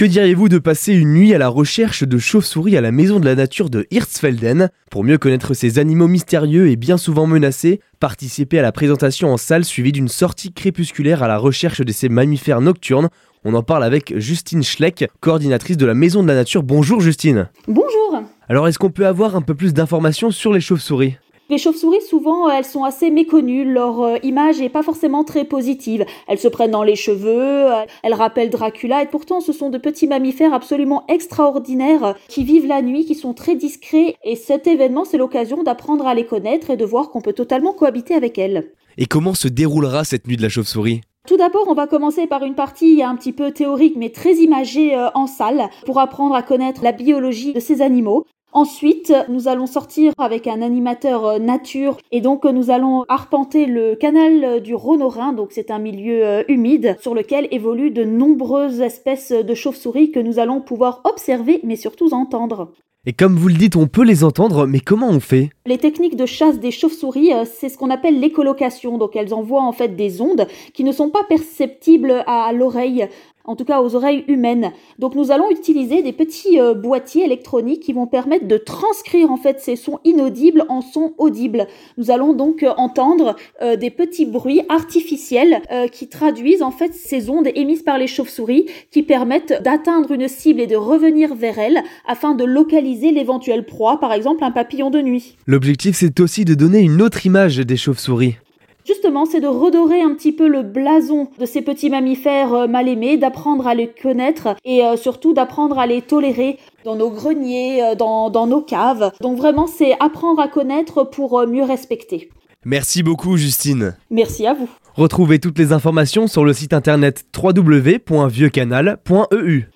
Que diriez-vous de passer une nuit à la recherche de chauves-souris à la maison de la nature de Hirtsfelden Pour mieux connaître ces animaux mystérieux et bien souvent menacés, participez à la présentation en salle suivie d'une sortie crépusculaire à la recherche de ces mammifères nocturnes? On en parle avec Justine Schleck, coordinatrice de la maison de la nature. Bonjour Justine Bonjour Alors est-ce qu'on peut avoir un peu plus d'informations sur les chauves-souris? Les chauves-souris, souvent, elles sont assez méconnues. Leur euh, image n'est pas forcément très positive. Elles se prennent dans les cheveux, euh, elles rappellent Dracula, et pourtant, ce sont de petits mammifères absolument extraordinaires euh, qui vivent la nuit, qui sont très discrets. Et cet événement, c'est l'occasion d'apprendre à les connaître et de voir qu'on peut totalement cohabiter avec elles. Et comment se déroulera cette nuit de la chauve-souris? Tout d'abord, on va commencer par une partie un petit peu théorique mais très imagée en salle pour apprendre à connaître la biologie de ces animaux. Ensuite, nous allons sortir avec un animateur euh, nature et donc euh, nous allons arpenter le canal euh, du Rhône au Rhin. Donc c'est un milieu humide sur lequel évoluent de nombreuses espèces de chauves-souris que nous allons pouvoir observer mais surtout entendre. Et comme vous le dites, on peut les entendre, mais comment on fait? Les techniques de chasse des chauves-souris, c'est ce qu'on appelle l'écolocation. Donc elles envoient en fait des ondes qui ne sont pas perceptibles à l'oreille en tout cas aux oreilles humaines. Donc nous allons utiliser des petits euh, boîtiers électroniques qui vont permettre de transcrire en fait ces sons inaudibles en sons audibles. Nous allons donc euh, entendre euh, des petits bruits artificiels qui traduisent en fait ces ondes émises par les chauves-souris qui permettent d'atteindre une cible et de revenir vers elle afin de localiser l'éventuelle proie, par exemple un papillon de nuit. L'objectif c'est aussi de donner une autre image des chauves-souris. Justement, c'est de redorer un petit peu le blason de ces petits mammifères euh, mal aimés, d'apprendre à les connaître et euh, surtout d'apprendre à les tolérer dans nos greniers, euh, dans, dans nos caves. Donc vraiment, c'est apprendre à connaître pour mieux respecter. Merci beaucoup Justine. Merci à vous. Retrouvez toutes les informations sur le site internet www.vieuxcanal.eu.